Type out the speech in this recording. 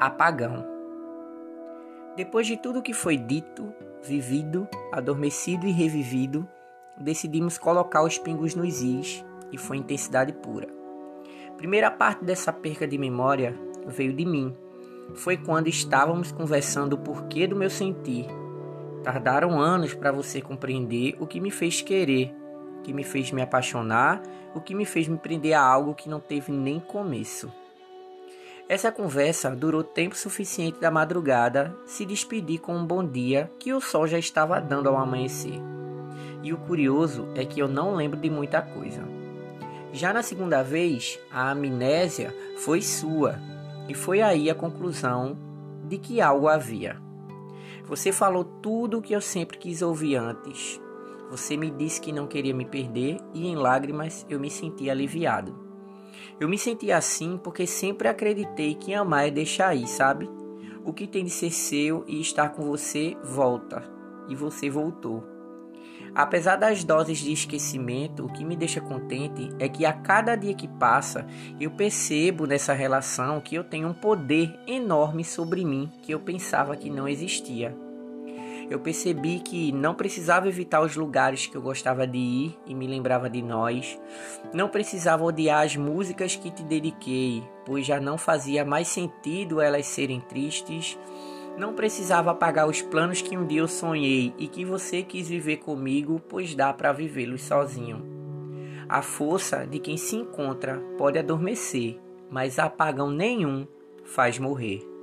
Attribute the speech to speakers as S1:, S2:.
S1: Apagão. Depois de tudo que foi dito, vivido, adormecido e revivido, decidimos colocar os pingos nos is e foi intensidade pura. Primeira parte dessa perca de memória veio de mim. Foi quando estávamos conversando o porquê do meu sentir. Tardaram anos para você compreender o que me fez querer, o que me fez me apaixonar, o que me fez me prender a algo que não teve nem começo. Essa conversa durou tempo suficiente da madrugada se despedir com um bom dia que o sol já estava dando ao amanhecer. E o curioso é que eu não lembro de muita coisa. Já na segunda vez, a amnésia foi sua, e foi aí a conclusão de que algo havia. Você falou tudo o que eu sempre quis ouvir antes. Você me disse que não queria me perder e em lágrimas eu me senti aliviado. Eu me senti assim porque sempre acreditei que amar é deixar ir, sabe? O que tem de ser seu e estar com você volta. E você voltou. Apesar das doses de esquecimento, o que me deixa contente é que a cada dia que passa, eu percebo nessa relação que eu tenho um poder enorme sobre mim que eu pensava que não existia eu percebi que não precisava evitar os lugares que eu gostava de ir e me lembrava de nós. Não precisava odiar as músicas que te dediquei, pois já não fazia mais sentido elas serem tristes. Não precisava apagar os planos que um dia eu sonhei e que você quis viver comigo, pois dá para vivê-los sozinho. A força de quem se encontra pode adormecer, mas apagão nenhum faz morrer.